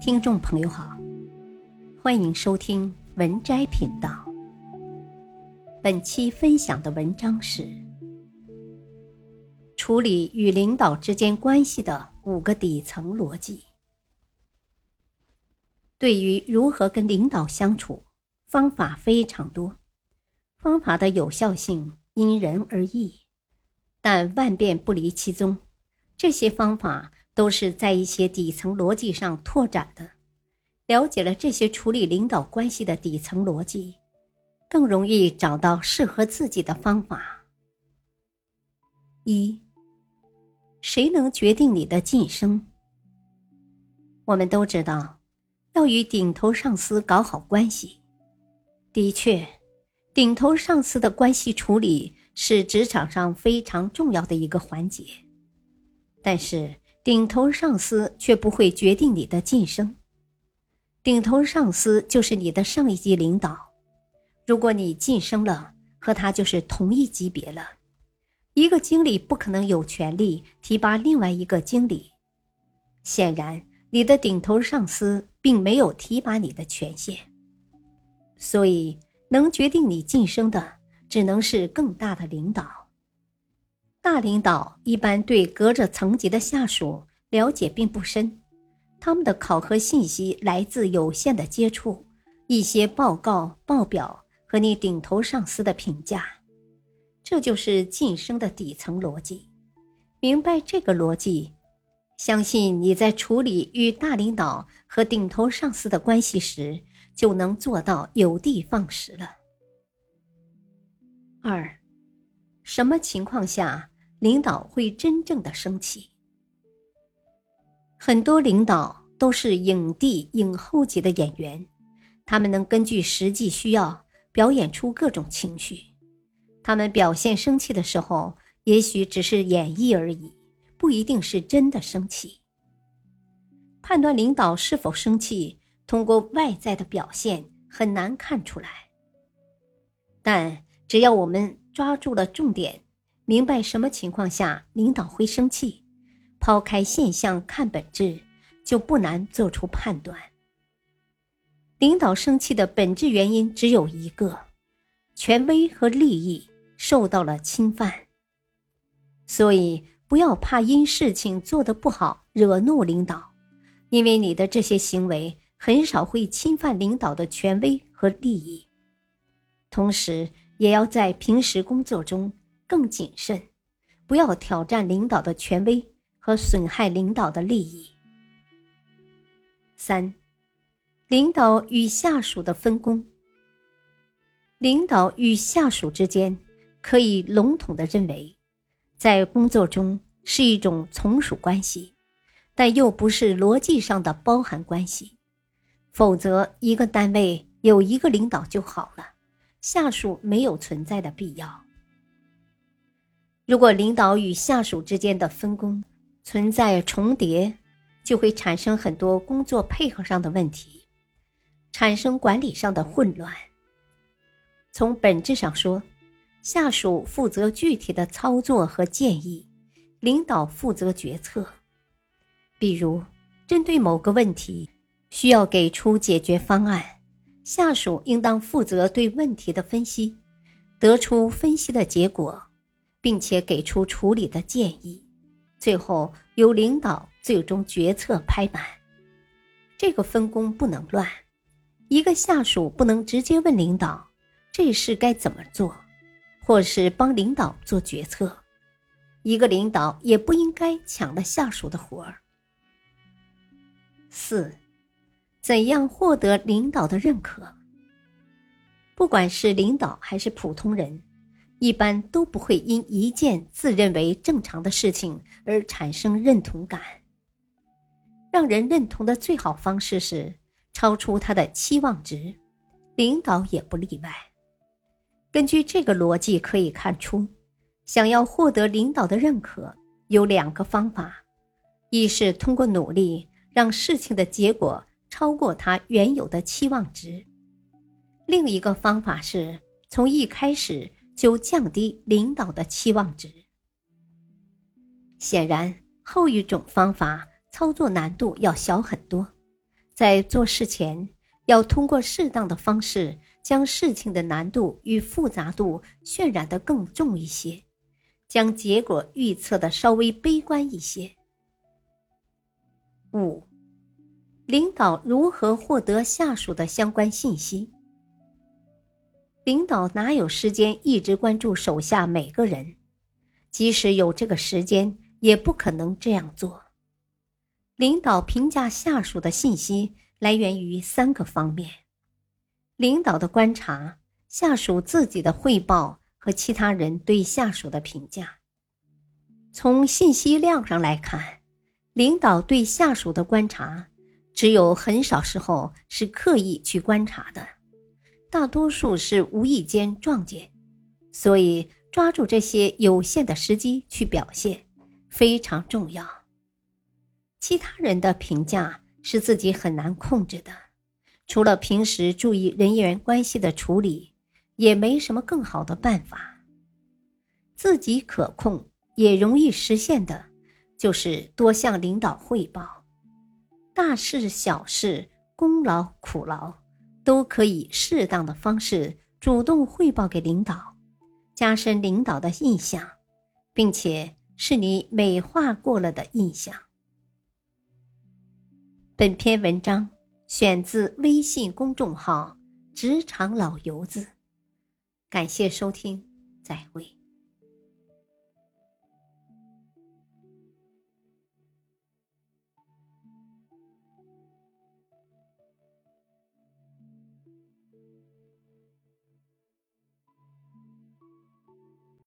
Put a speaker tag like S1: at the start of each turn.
S1: 听众朋友好，欢迎收听文摘频道。本期分享的文章是：处理与领导之间关系的五个底层逻辑。对于如何跟领导相处，方法非常多，方法的有效性因人而异，但万变不离其宗。这些方法。都是在一些底层逻辑上拓展的。了解了这些处理领导关系的底层逻辑，更容易找到适合自己的方法。一，谁能决定你的晋升？我们都知道，要与顶头上司搞好关系。的确，顶头上司的关系处理是职场上非常重要的一个环节，但是。顶头上司却不会决定你的晋升，顶头上司就是你的上一级领导。如果你晋升了，和他就是同一级别了。一个经理不可能有权利提拔另外一个经理，显然你的顶头上司并没有提拔你的权限，所以能决定你晋升的只能是更大的领导。大领导一般对隔着层级的下属了解并不深，他们的考核信息来自有限的接触、一些报告、报表和你顶头上司的评价。这就是晋升的底层逻辑。明白这个逻辑，相信你在处理与大领导和顶头上司的关系时，就能做到有的放矢了。二，什么情况下？领导会真正的生气。很多领导都是影帝、影后级的演员，他们能根据实际需要表演出各种情绪。他们表现生气的时候，也许只是演绎而已，不一定是真的生气。判断领导是否生气，通过外在的表现很难看出来。但只要我们抓住了重点。明白什么情况下领导会生气，抛开现象看本质，就不难做出判断。领导生气的本质原因只有一个：权威和利益受到了侵犯。所以不要怕因事情做得不好惹怒领导，因为你的这些行为很少会侵犯领导的权威和利益。同时，也要在平时工作中。更谨慎，不要挑战领导的权威和损害领导的利益。三，领导与下属的分工。领导与下属之间，可以笼统的认为，在工作中是一种从属关系，但又不是逻辑上的包含关系。否则，一个单位有一个领导就好了，下属没有存在的必要。如果领导与下属之间的分工存在重叠，就会产生很多工作配合上的问题，产生管理上的混乱。从本质上说，下属负责具体的操作和建议，领导负责决策。比如，针对某个问题，需要给出解决方案，下属应当负责对问题的分析，得出分析的结果。并且给出处理的建议，最后由领导最终决策拍板。这个分工不能乱，一个下属不能直接问领导这事该怎么做，或是帮领导做决策。一个领导也不应该抢了下属的活儿。四，怎样获得领导的认可？不管是领导还是普通人。一般都不会因一件自认为正常的事情而产生认同感。让人认同的最好方式是超出他的期望值，领导也不例外。根据这个逻辑可以看出，想要获得领导的认可，有两个方法：一是通过努力让事情的结果超过他原有的期望值；另一个方法是从一开始。就降低领导的期望值。显然，后一种方法操作难度要小很多，在做事前，要通过适当的方式，将事情的难度与复杂度渲染得更重一些，将结果预测的稍微悲观一些。五、领导如何获得下属的相关信息？领导哪有时间一直关注手下每个人？即使有这个时间，也不可能这样做。领导评价下属的信息来源于三个方面：领导的观察、下属自己的汇报和其他人对下属的评价。从信息量上来看，领导对下属的观察，只有很少时候是刻意去观察的，大多数是无意间撞见，所以。抓住这些有限的时机去表现，非常重要。其他人的评价是自己很难控制的，除了平时注意人员关系的处理，也没什么更好的办法。自己可控也容易实现的，就是多向领导汇报，大事小事、功劳苦劳，都可以适当的方式主动汇报给领导。加深领导的印象，并且是你美化过了的印象。本篇文章选自微信公众号“职场老油子”，感谢收听，再会。